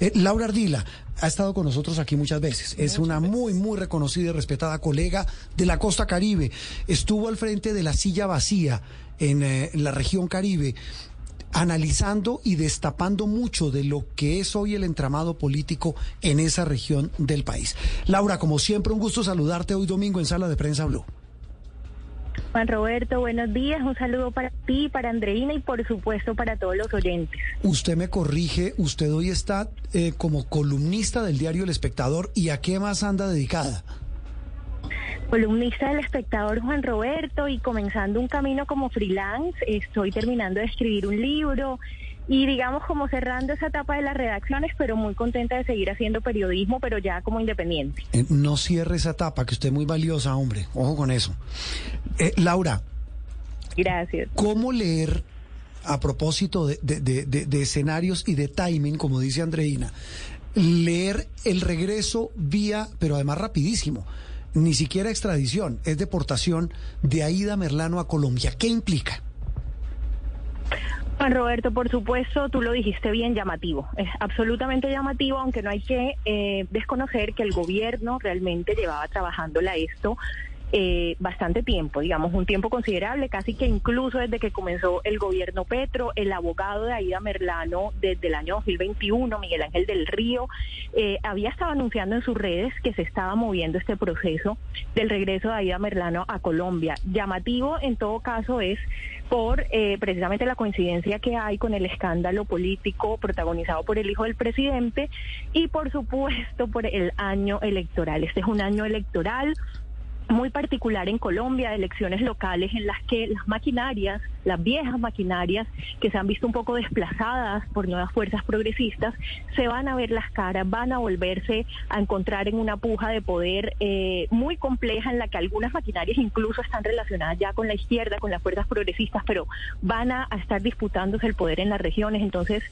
Eh, Laura Ardila ha estado con nosotros aquí muchas veces. Es una muy, muy reconocida y respetada colega de la costa caribe. Estuvo al frente de la silla vacía en, eh, en la región caribe analizando y destapando mucho de lo que es hoy el entramado político en esa región del país. Laura, como siempre, un gusto saludarte hoy domingo en Sala de Prensa Blue. Juan Roberto, buenos días. Un saludo para ti, para Andreina y por supuesto para todos los oyentes. Usted me corrige, usted hoy está eh, como columnista del diario El Espectador y a qué más anda dedicada. Columnista del espectador Juan Roberto y comenzando un camino como freelance, estoy terminando de escribir un libro y digamos como cerrando esa etapa de las redacciones, pero muy contenta de seguir haciendo periodismo, pero ya como independiente. Eh, no cierre esa etapa, que usted es muy valiosa, hombre. Ojo con eso. Eh, Laura. Gracias. ¿Cómo leer, a propósito de, de, de, de, escenarios y de timing, como dice Andreina, leer el regreso vía, pero además rapidísimo? Ni siquiera extradición, es deportación de Aida Merlano a Colombia. ¿Qué implica? Juan Roberto, por supuesto, tú lo dijiste bien, llamativo. Es absolutamente llamativo, aunque no hay que eh, desconocer que el gobierno realmente llevaba trabajándola esto eh, bastante tiempo, digamos, un tiempo considerable, casi que incluso desde que comenzó el gobierno Petro, el abogado de Aida Merlano desde el año 2021, Miguel Ángel del Río, eh, había estado anunciando en sus redes que se estaba moviendo este proceso del regreso de Aida Merlano a Colombia. Llamativo en todo caso es por eh, precisamente la coincidencia que hay con el escándalo político protagonizado por el hijo del presidente y por supuesto por el año electoral. Este es un año electoral muy particular en Colombia, elecciones locales en las que las maquinarias, las viejas maquinarias que se han visto un poco desplazadas por nuevas fuerzas progresistas, se van a ver las caras, van a volverse a encontrar en una puja de poder eh, muy compleja en la que algunas maquinarias incluso están relacionadas ya con la izquierda, con las fuerzas progresistas, pero van a, estar disputándose el poder en las regiones. Entonces,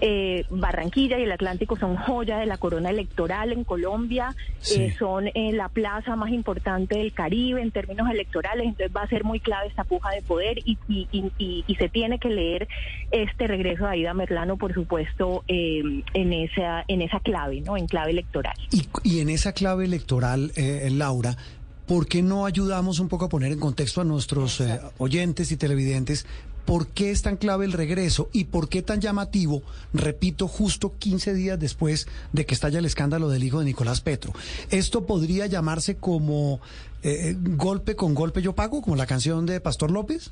eh, Barranquilla y el Atlántico son joya de la corona electoral en Colombia, eh, son la plaza más importante del Caribe en términos electorales, entonces va a ser muy clave esta puja de poder y, y, se tiene que leer este regreso de Aida Merlano, por supuesto, eh, en esa en esa clave, ¿no? En clave electoral. Y, en esa clave electoral, eh, Laura, ¿por qué no ayudamos un poco a poner en contexto a nuestros eh, oyentes y televidentes ¿Por qué es tan clave el regreso y por qué tan llamativo, repito, justo 15 días después de que estalla el escándalo del hijo de Nicolás Petro? ¿Esto podría llamarse como eh, golpe con golpe yo pago, como la canción de Pastor López?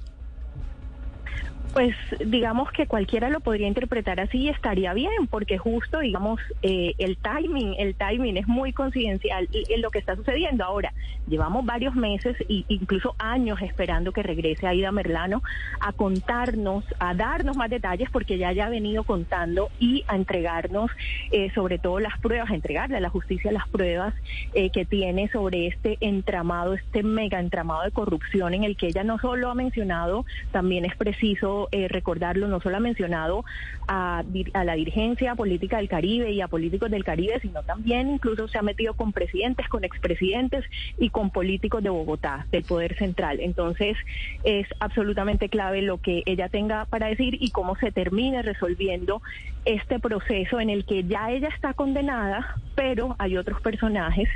Pues digamos que cualquiera lo podría interpretar así y estaría bien, porque justo, digamos, eh, el timing, el timing es muy coincidencial en lo que está sucediendo. Ahora, llevamos varios meses e incluso años esperando que regrese Aida Merlano a contarnos, a darnos más detalles, porque ya ha venido contando y a entregarnos eh, sobre todo las pruebas, a entregarle a la justicia las pruebas eh, que tiene sobre este entramado, este mega entramado de corrupción en el que ella no solo ha mencionado, también es preciso eh, recordarlo, no solo ha mencionado a, a, la dirigencia política del Caribe y a políticos del Caribe, sino también incluso se ha metido con presidentes, con expresidentes y con políticos de Bogotá, del Poder Central. Entonces, es absolutamente clave lo que ella tenga para decir y cómo se termine resolviendo este proceso en el que ya ella está condenada, pero hay otros personajes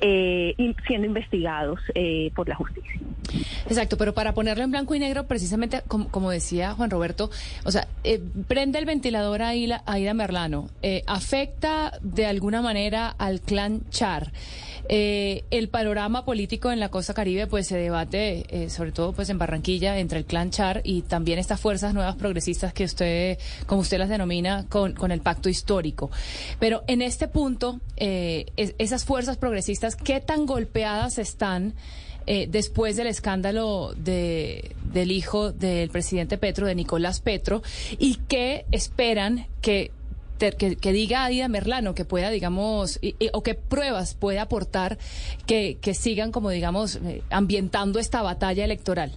eh, siendo investigados eh, por la justicia. Exacto, pero para ponerlo en blanco y negro, precisamente como, decía Juan Roberto, o sea, eh, prende el ventilador a Aida Merlano, eh, afecta de alguna manera al clan Char. Eh, el panorama político en la costa caribe pues se debate eh, sobre todo pues en Barranquilla entre el clan Char y también estas fuerzas nuevas progresistas que usted como usted las denomina con, el pacto histórico. Pero en este punto eh, esas fuerzas progresistas qué tan golpeadas están después del escándalo de, del hijo del presidente Petro, de Nicolás Petro, y qué esperan que que, diga Aida Merlano que pueda, digamos, o qué pruebas puede aportar que, que sigan, como digamos, eh, ambientando esta batalla electoral?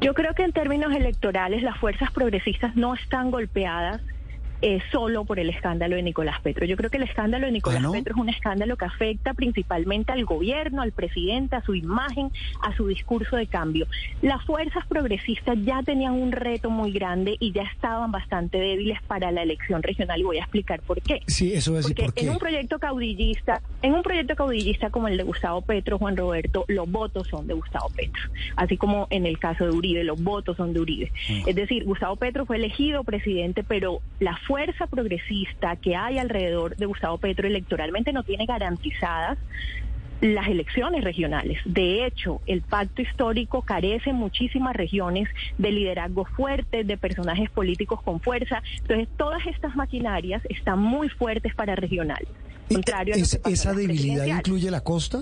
Yo creo que en términos electorales las fuerzas progresistas no están golpeadas eh, solo por el escándalo de Nicolás Petro. Yo creo que el escándalo de Nicolás. Petro es un escándalo que afecta principalmente al gobierno, al presidente, a su imagen, a su discurso de cambio. Las fuerzas progresistas ya tenían un reto muy grande y ya estaban bastante débiles para la elección regional y voy a explicar por qué. Sí, eso es Porque por qué. en un proyecto caudillista, en un proyecto caudillista como el de Gustavo Petro, Juan Roberto, los votos son de Gustavo Petro, así como en el caso de Uribe, los votos son de Uribe. Es decir, Gustavo Petro fue elegido presidente, pero la fuerza progresista que hay alrededor de Gustavo Petro electoralmente no tiene garantizadas las elecciones regionales. De hecho, el pacto histórico carece en muchísimas regiones de liderazgo fuerte, de personajes políticos con fuerza. Entonces, todas estas maquinarias están muy fuertes para regional. ¿Y Contrario a es- ¿Esa debilidad incluye la costa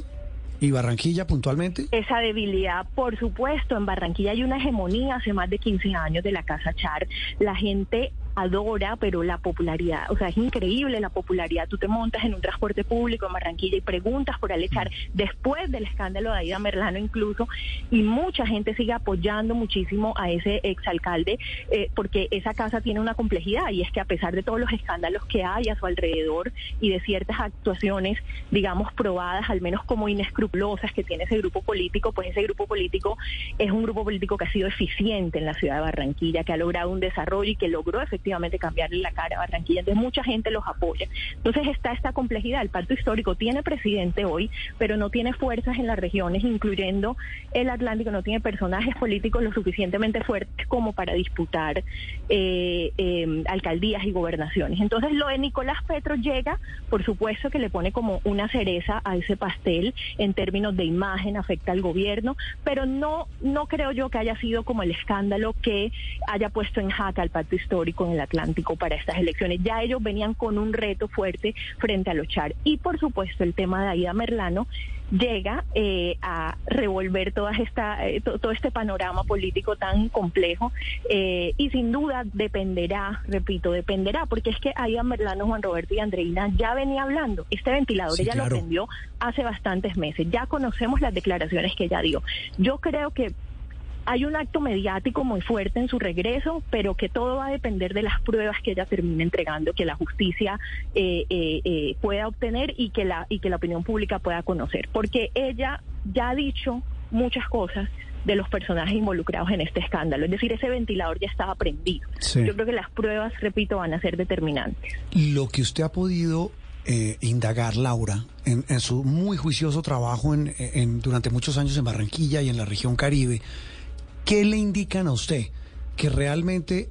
y Barranquilla puntualmente? Esa debilidad, por supuesto, en Barranquilla hay una hegemonía hace más de 15 años de la Casa Char. La gente adora, pero la popularidad, o sea, es increíble la popularidad. Tú te montas en un transporte público en Barranquilla y preguntas por Alechar después del escándalo de Aida Merlano incluso, y mucha gente sigue apoyando muchísimo a ese exalcalde eh, porque esa casa tiene una complejidad y es que a pesar de todos los escándalos que hay a su alrededor y de ciertas actuaciones, digamos, probadas, al menos como inescrupulosas que tiene ese grupo político, pues ese grupo político es un grupo político que ha sido eficiente en la ciudad de Barranquilla, que ha logrado un desarrollo y que logró efectivamente cambiarle la cara a Barranquilla. Entonces mucha gente los apoya. Entonces está esta complejidad. El pacto histórico tiene presidente hoy, pero no tiene fuerzas en las regiones, incluyendo el Atlántico, no tiene personajes políticos lo suficientemente fuertes como para disputar eh, eh, alcaldías y gobernaciones. Entonces lo de Nicolás Petro llega, por supuesto que le pone como una cereza a ese pastel en términos de imagen, afecta al gobierno, pero no, no creo yo que haya sido como el escándalo que haya puesto en jaca al pacto histórico en el Atlántico para estas elecciones. Ya ellos venían con un reto fuerte frente a los Char. Y por supuesto el tema de Aida Merlano llega eh, a revolver toda esta, eh, to- todo este panorama político tan complejo eh, y sin duda dependerá, repito, dependerá, porque es que Aida Merlano, Juan Roberto y Andreina ya venía hablando. Este ventilador Sí, ella claro. lo prendió hace bastantes meses. Ya conocemos las declaraciones que ella dio. Yo creo que hay un acto mediático muy fuerte en su regreso, pero que todo va a depender de las pruebas que ella termine entregando, que la justicia eh, eh, eh, pueda obtener y que la y que la opinión pública pueda conocer, porque ella ya ha dicho muchas cosas de los personajes involucrados en este escándalo, es decir, ese ventilador ya estaba prendido. Sí. Yo creo que las pruebas, repito, van a ser determinantes. Lo que usted ha podido eh, indagar, Laura, en, en su muy juicioso trabajo en, en- durante muchos años en Barranquilla y en la región Caribe, ¿qué le indican a usted que realmente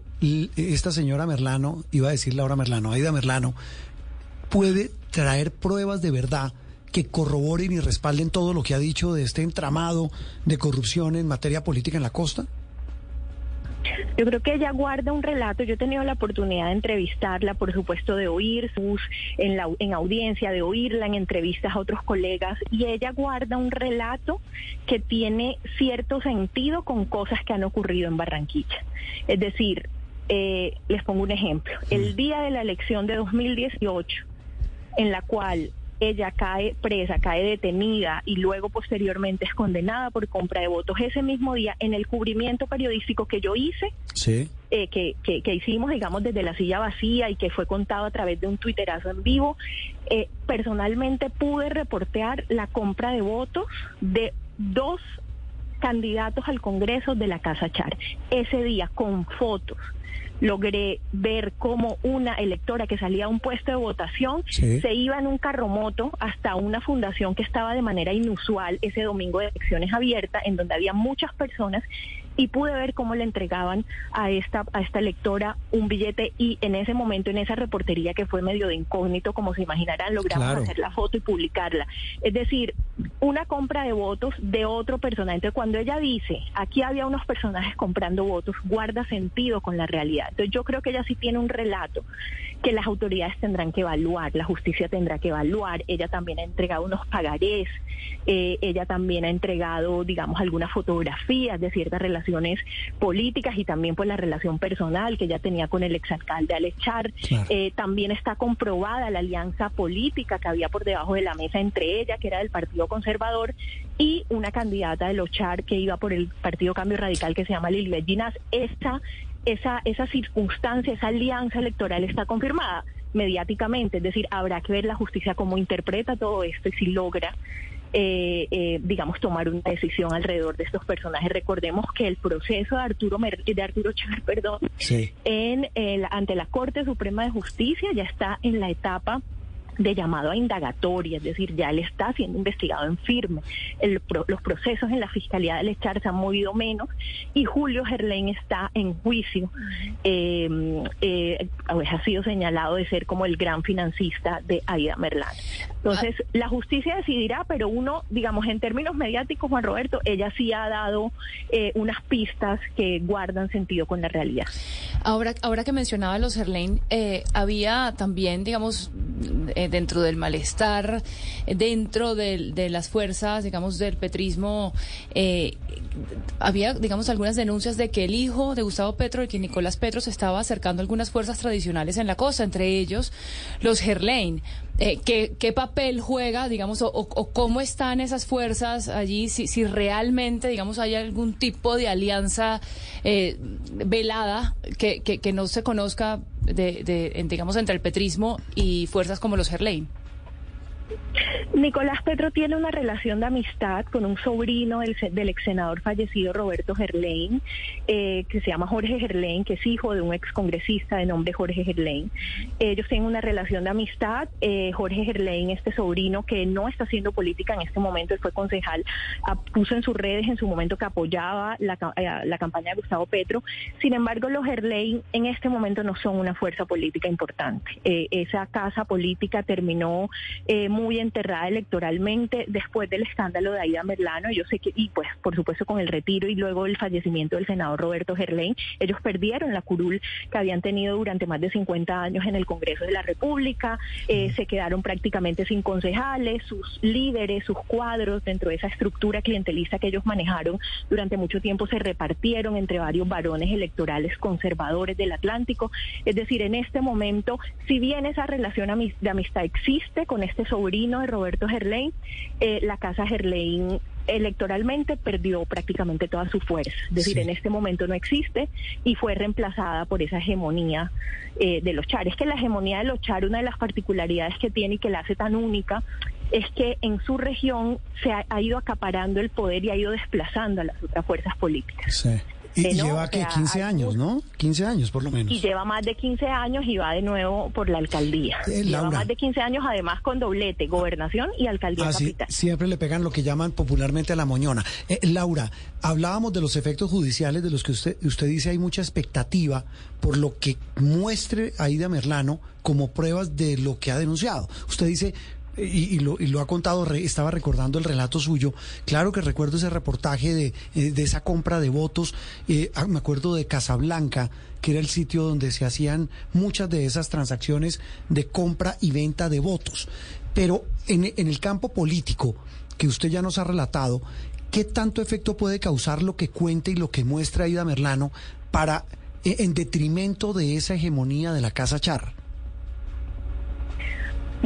esta señora Merlano, iba a decir Laura Merlano, Aida Merlano, puede traer pruebas de verdad que corroboren y respalden todo lo que ha dicho de este entramado de corrupción en materia política en la costa? Yo creo que ella guarda un relato. Yo he tenido la oportunidad de entrevistarla, por supuesto, de oír sus en la en audiencia, de oírla en entrevistas a otros colegas, y ella guarda un relato que tiene cierto sentido con cosas que han ocurrido en Barranquilla. Es decir, eh, les pongo un ejemplo. El día de la elección de 2018, en la cual ella cae presa, cae detenida y luego posteriormente es condenada por compra de votos. Ese mismo día, en el cubrimiento periodístico que yo hice, Sí. eh, que, que, que hicimos, digamos, desde la silla vacía y que fue contado a través de un tuiterazo en vivo, eh, personalmente pude reportear la compra de votos de dos candidatos al Congreso de la Casa Char. Ese día, con fotos, logré ver cómo una electora que salía a un puesto de votación Sí. se iba en un carromoto hasta una fundación que estaba de manera inusual ese domingo de elecciones abierta, en donde había muchas personas y pude ver cómo le entregaban a esta a esta electora un billete y en ese momento en esa reportería que fue medio de incógnito como se imaginarán logramos Claro. hacer la foto y publicarla. Es decir una compra de votos de otro personaje. Entonces cuando ella dice aquí había unos personajes comprando votos guarda sentido con la realidad. Entonces yo creo que ella sí tiene un relato que las autoridades tendrán que evaluar la justicia tendrá que evaluar. Ella también ha entregado unos pagarés eh, ella también ha entregado digamos algunas fotografías de ciertas relaciones políticas y también pues la relación personal que ella tenía con el exalcalde Alechar. Claro. Eh, también está comprobada la alianza política que había por debajo de la mesa entre ella, que era del Partido Conservador, y una candidata de los Char que iba por el Partido Cambio Radical que se llama Lilibet Ginás. Esta esa, esa circunstancia, esa alianza electoral está confirmada mediáticamente, es decir, habrá que ver la justicia cómo interpreta todo esto y si logra eh, eh, digamos, tomar una decisión alrededor de estos personajes. Recordemos que el proceso de Arturo, de Arturo Chávez, perdón, en, ante la Corte Suprema de Justicia ya está en la etapa de llamado a indagatoria, es decir, ya él está siendo investigado en firme. los procesos en la Fiscalía del Echar se han movido menos y Julio Gerlain está en juicio. Eh, eh, pues, ha sido señalado de ser como el gran financista de Aida Merlán. Entonces, la justicia decidirá, pero uno, digamos, en términos mediáticos, Juan Roberto, ella sí ha dado eh, unas pistas que guardan sentido con la realidad. Ahora, ahora que mencionaba los Gerlain, había también, digamos, dentro del malestar, dentro de, las fuerzas, digamos, del petrismo, eh, había, digamos, algunas denuncias de que el hijo de Gustavo Petro, y que Nicolás Petro, se estaba acercando a algunas fuerzas tradicionales en la costa, entre ellos los Gerlain. Eh, ¿qué, papel juega, digamos, o, cómo están esas fuerzas allí? Si, si realmente, digamos, hay algún tipo de alianza eh, velada que, que, que, no se conozca, de, de, digamos, entre el petrismo y fuerzas como los Gerlain. Nicolás Petro tiene una relación de amistad con un sobrino del, del ex senador fallecido Roberto Gerlain, eh, que se llama Jorge Gerlain, que es hijo de un ex congresista de nombre Jorge Gerlain. Ellos tienen una relación de amistad. Eh, Jorge Gerlain, este sobrino que no está haciendo política en este momento, él fue concejal, puso en sus redes en su momento que apoyaba la, eh, la campaña de Gustavo Petro. Sin embargo, los Gerlain en este momento no son una fuerza política importante. esa casa política terminó muy enterrada electoralmente después del escándalo de Aida Merlano. Yo sé que, y pues por supuesto con el retiro y luego el fallecimiento del senador Roberto Gerlain, ellos perdieron la curul que habían tenido durante más de 50 años en el Congreso de la República, eh, se quedaron prácticamente sin concejales, sus líderes, sus cuadros dentro de esa estructura clientelista que ellos manejaron durante mucho tiempo se repartieron entre varios varones electorales conservadores del Atlántico. Es decir, en este momento, si bien esa relación de amistad existe con este sobrino de Roberto Gerlain, eh, la Casa Gerlain electoralmente perdió prácticamente toda su fuerza. Es decir, en este momento no existe y fue reemplazada por esa hegemonía eh, de los Char. Es que la hegemonía de los Char, una de las particularidades que tiene y que la hace tan única, es que en su región se ha, ha ido acaparando el poder y ha ido desplazando a las otras fuerzas políticas. Sí. Y, lleva que 15 años, ¿no? 15 años por lo menos. Y lleva más de 15 años y va de nuevo por la alcaldía. Eh, lleva más de 15 años además con doblete, gobernación y alcaldía capital. Siempre le pegan lo que llaman popularmente a la moñona. Eh, Laura, hablábamos de los efectos judiciales de los que usted, usted dice hay mucha expectativa por lo que muestre Aida Merlano como pruebas de lo que ha denunciado. Usted dice, y, lo, y, lo, ha contado, estaba recordando el relato suyo. Claro que recuerdo ese reportaje de, eh, de esa compra de votos. Eh, ah, me acuerdo de Casablanca, que era el sitio donde se hacían muchas de esas transacciones de compra y venta de votos. Pero en, en el campo político, que usted ya nos ha relatado, ¿qué tanto efecto puede causar lo que cuenta y lo que muestra Aida Merlano para, eh, en detrimento de esa hegemonía de la Casa Char?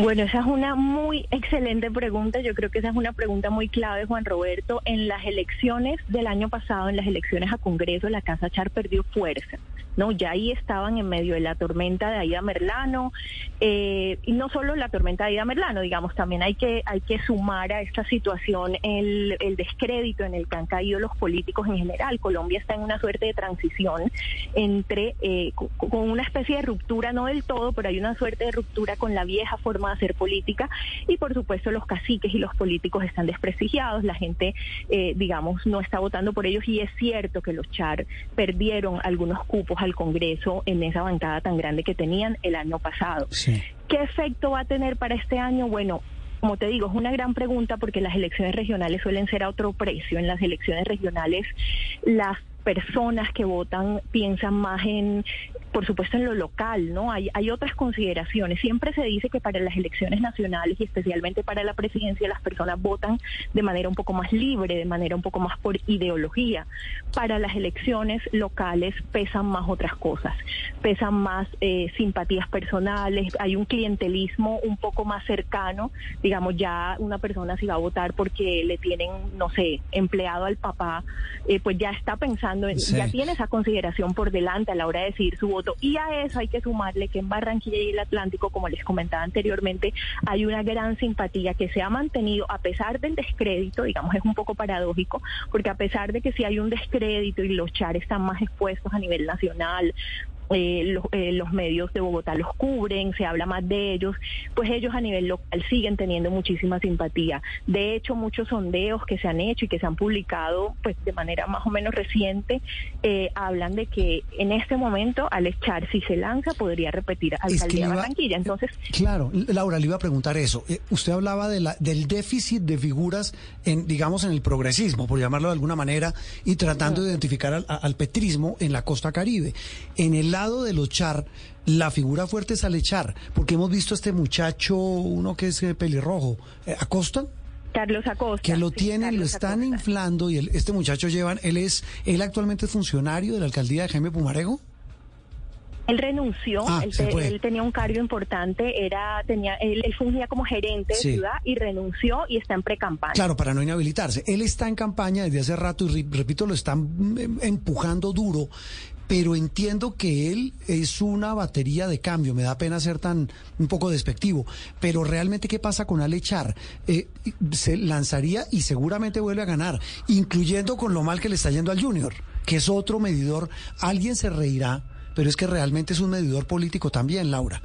Bueno, esa es una muy excelente pregunta. Yo creo que esa es una pregunta muy clave, Juan Roberto. En las elecciones del año pasado, en las elecciones a Congreso, la Casa Char perdió fuerza. ¿No? Ya ahí estaban en medio de la tormenta de Aida Merlano, eh, y no solo la tormenta de Aida Merlano, digamos, también hay que, hay que sumar a esta situación el, el descrédito en el que han caído los políticos en general. Colombia está en una suerte de transición entre, eh, con una especie de ruptura, no del todo, pero hay una suerte de ruptura con la vieja forma de hacer política, y por supuesto los caciques y los políticos están desprestigiados, la gente, eh, digamos, no está votando por ellos, y es cierto que los Char perdieron algunos cupos al Congreso en esa bancada tan grande que tenían el año pasado. ¿Qué efecto va a tener para este año? Bueno, como te digo, es una gran pregunta porque las elecciones regionales suelen ser a otro precio. En las elecciones regionales las personas que votan piensan más en por supuesto en lo local, ¿no? Hay, hay otras consideraciones. Siempre se dice que para las elecciones nacionales y especialmente para la presidencia las personas votan de manera un poco más libre, de manera un poco más por ideología. Para las elecciones locales pesan más otras cosas, pesan más eh, simpatías personales, hay un clientelismo un poco más cercano, digamos ya una persona si va a votar porque le tienen, no sé, empleado al papá, eh, pues ya está pensando, ya tiene esa consideración por delante a la hora de decidir su voto. Y a eso hay que sumarle que en Barranquilla y el Atlántico, como les comentaba anteriormente, hay una gran simpatía que se ha mantenido a pesar del descrédito, digamos, es un poco paradójico, porque a pesar de que si hay un descrédito y los char están más expuestos a nivel nacional, eh, los, eh, los, medios de Bogotá los cubren, se habla más de ellos, pues ellos a nivel local siguen teniendo muchísima simpatía. De hecho, muchos sondeos que se han hecho y que se han publicado pues de manera más o menos reciente eh, hablan de que en este momento al echar si se lanza podría repetir alcaldía de Barranquilla. Entonces, claro, Laura le iba a preguntar eso. usted hablaba de la, del déficit de figuras en digamos en el progresismo, por llamarlo de alguna manera, y tratando de identificar al, al petrismo en la costa caribe. En el lado de los Char, la figura fuerte es Alechar, porque hemos visto a este muchacho, uno que es eh, pelirrojo, eh, Acosta. Carlos Acosta. Que lo tienen, lo están inflando y este muchacho llevan, él es, él actualmente es funcionario de la alcaldía de Jaime Pumarejo. Él renunció, ah, él, tenía un cargo importante, era tenía él, fungía como gerente de ciudad y renunció y está en pre-campaña. Claro, para no inhabilitarse. Él está en campaña desde hace rato y repito, lo están mm, empujando duro pero entiendo que él es una batería de cambio. Me da pena ser tan un poco despectivo, pero realmente qué pasa con Alechar? Eh, se lanzaría y seguramente vuelve a ganar, incluyendo con lo mal que le está yendo al Junior, que es otro medidor. Alguien se reirá, pero es que realmente es un medidor político también, Laura.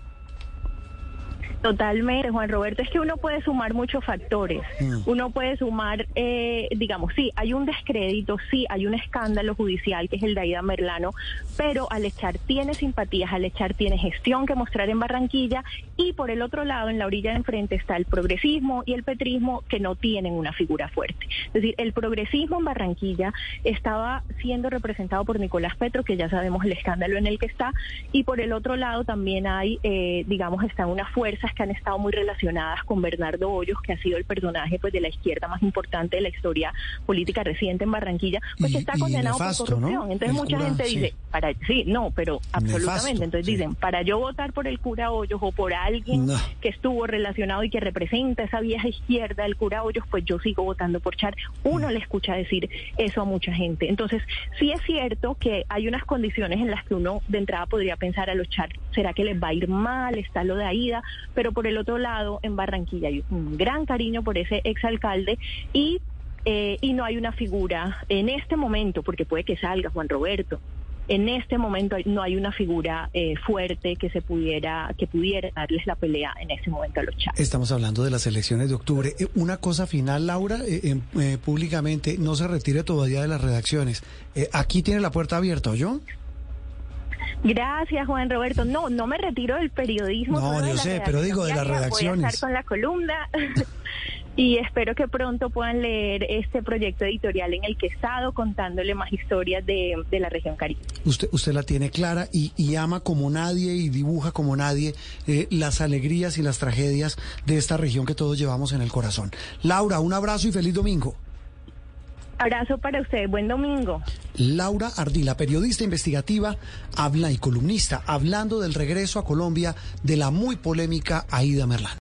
Totalmente, Juan Roberto. Es que uno puede sumar muchos factores. Uno puede sumar, eh, digamos, sí, hay un descrédito, sí, hay un escándalo judicial que es el de Aida Merlano, pero Alechar tiene simpatías, Alechar tiene gestión que mostrar en Barranquilla y por el otro lado, en la orilla de enfrente está el progresismo y el petrismo que no tienen una figura fuerte. Es decir, el progresismo en Barranquilla estaba siendo representado por Nicolás Petro, que ya sabemos el escándalo en el que está, y por el otro lado también hay, eh, digamos, están unas fuerzas que han estado muy relacionadas con Bernardo Hoyos, que ha sido el personaje pues de la izquierda más importante de la historia política reciente en Barranquilla, pues que está condenado por corrupción. Entonces mucha gente dice, para sí, no, pero absolutamente. Entonces dicen, para yo votar por el cura Hoyos o por alguien que estuvo relacionado y que representa esa vieja izquierda del cura Hoyos, pues yo sigo votando por Char. Uno le escucha decir eso a mucha gente. Entonces, sí es cierto que hay unas condiciones en las que uno de entrada podría pensar a los Char, ¿será que les va a ir mal? Está lo de Aida, pero por el otro lado, en Barranquilla hay un gran cariño por ese exalcalde y, eh, y no hay una figura en este momento, porque puede que salga Juan Roberto, en este momento no hay una figura eh, fuerte que se pudiera que pudiera darles la pelea en este momento a los chavos. Estamos hablando de las elecciones de octubre. Eh, una cosa final, Laura, públicamente no se retire todavía de las redacciones. aquí tiene la puerta abierta, ¿o Gracias, Juan Roberto. No, no me retiro del periodismo. No, yo sé, pero digo de las redacciones. Voy a estar con la columna. y espero que pronto puedan leer este proyecto editorial en el que he estado contándole más historias de, la región Caribe. Usted, usted la tiene clara y, ama como nadie y dibuja como nadie eh, las alegrías y las tragedias de esta región que todos llevamos en el corazón. Laura, un abrazo y feliz domingo. Abrazo para usted, buen domingo. Laura Ardila, periodista investigativa, habla y columnista, hablando del regreso a Colombia de la muy polémica Aida Merlán.